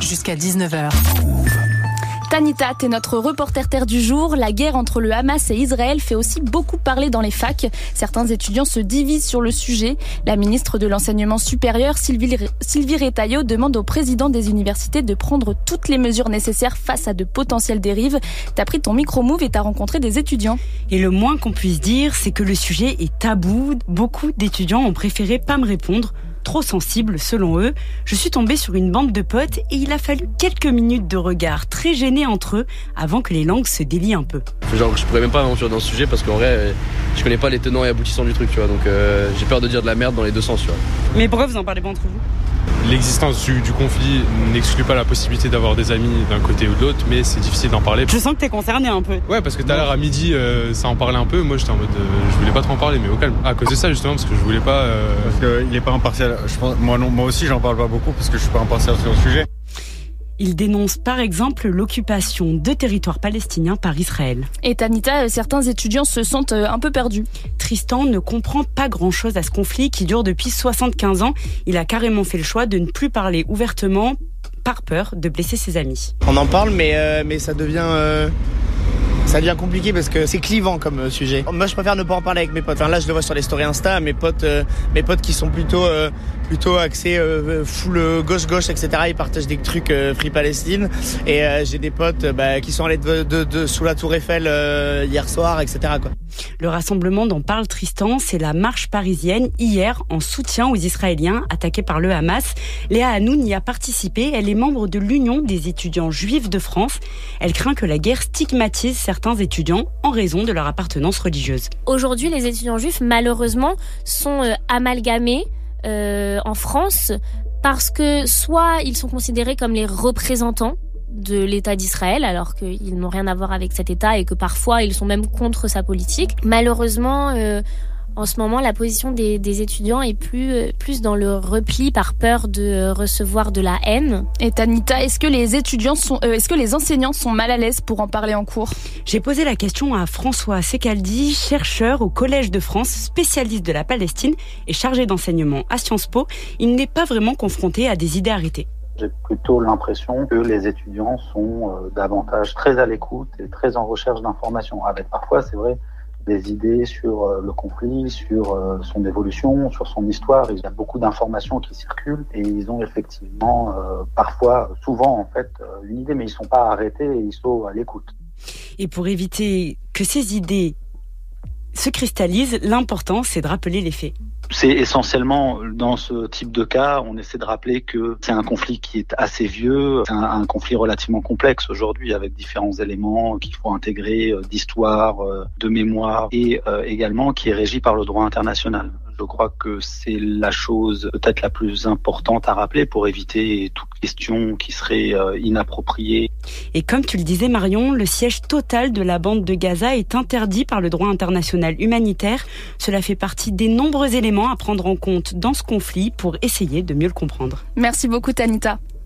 Jusqu'à 19h. Tanita, t'es notre reporter terre du jour. La guerre entre le Hamas et Israël fait aussi beaucoup parler dans les facs. Certains étudiants se divisent sur le sujet. La ministre de l'Enseignement supérieur, Sylvie, Sylvie Retailleau, demande au président des universités de prendre toutes les mesures nécessaires face à de potentielles dérives. T'as pris ton micro-move et t'as rencontré des étudiants. Et le moins qu'on puisse dire, c'est que le sujet est tabou. Beaucoup d'étudiants ont préféré pas me répondre trop sensible selon eux. Je suis tombée sur une bande de potes et il a fallu quelques minutes de regard très gênés entre eux avant que les langues se délient un peu. Genre je pourrais même pas m'aventurer dans ce sujet parce qu'en vrai je connais pas les tenants et aboutissants du truc tu vois donc euh, j'ai peur de dire de la merde dans les deux sens tu vois. Mais pourquoi vous en parlez pas entre vous? L'existence du, conflit n'exclut pas la possibilité d'avoir des amis d'un côté ou de l'autre, mais c'est difficile d'en parler. Je sens que t'es concerné un peu. Ouais, parce que tout à l'heure à midi, euh, ça en parlait un peu. Moi, j'étais en mode, euh, je voulais pas trop en parler, mais au calme. À cause de ça, justement, parce que je voulais pas. Euh, parce qu'il est pas impartial. Je pense, moi, non, moi aussi, j'en parle pas beaucoup parce que je suis pas impartial sur le sujet. Il dénonce par exemple l'occupation de territoires palestiniens par Israël. Et Tanita, certains étudiants se sentent un peu perdus. Tristan ne comprend pas grand-chose à ce conflit qui dure depuis 75 ans. Il a carrément fait le choix de ne plus parler ouvertement par peur de blesser ses amis. On en parle, mais, euh, mais ça devient... Euh, ça devient compliqué parce que c'est clivant comme euh, sujet. Moi, je préfère ne pas en parler avec mes potes. Enfin, là, je le vois sur les stories Insta, mes potes, mes potes qui sont plutôt plutôt axé euh, full euh, gauche-gauche, etc. Ils partagent des trucs euh, Free Palestine. Et j'ai des potes bah, qui sont allés de, de, sous la tour Eiffel hier soir, etc. Quoi. Le rassemblement dont parle Tristan, c'est la marche parisienne hier en soutien aux Israéliens attaqués par le Hamas. Léa Hanoun y a participé. Elle est membre de l'Union des étudiants juifs de France. Elle craint que la guerre stigmatise certains étudiants en raison de leur appartenance religieuse. Aujourd'hui, les étudiants juifs, malheureusement, sont amalgamés euh, en France parce que soit ils sont considérés comme les représentants de l'État d'Israël, alors qu'ils n'ont rien à voir avec cet État et que parfois ils sont même contre sa politique. Malheureusement, euh, en ce moment, la position des, étudiants est plus, euh, plus dans le repli par peur de euh, recevoir de la haine. Et Tanita, est-ce que les étudiants sont, euh, est-ce que les enseignants sont mal à l'aise pour en parler en cours? J'ai posé la question à François Secaldi, chercheur au Collège de France, spécialiste de la Palestine et chargé d'enseignement à Sciences Po. Il n'est pas vraiment confronté à des idées arrêtées. J'ai plutôt l'impression que les étudiants sont davantage très à l'écoute et très en recherche d'informations. Avec parfois, c'est vrai, des idées sur euh, le conflit, sur euh, son évolution, sur son histoire. Il y a beaucoup d'informations qui circulent et ils ont effectivement euh, parfois, souvent en fait, une idée, mais ils ne sont pas arrêtés et ils sont à l'écoute. Et pour éviter que ces idées se cristallisent, l'important c'est de rappeler les faits c'est essentiellement dans ce type de cas, on essaie de rappeler que c'est un conflit qui est assez vieux, c'est un, conflit relativement complexe aujourd'hui avec différents éléments qu'il faut intégrer euh, d'histoire, euh, de mémoire et euh, également qui est régi par le droit international. Je crois que c'est la chose peut-être la plus importante à rappeler pour éviter toute question qui serait euh, inappropriée. Et comme tu le disais Marion, le siège total de la bande de Gaza est interdit par le droit international humanitaire. Cela fait partie des nombreux éléments à prendre en compte dans ce conflit pour essayer de mieux le comprendre. Merci beaucoup Tanita.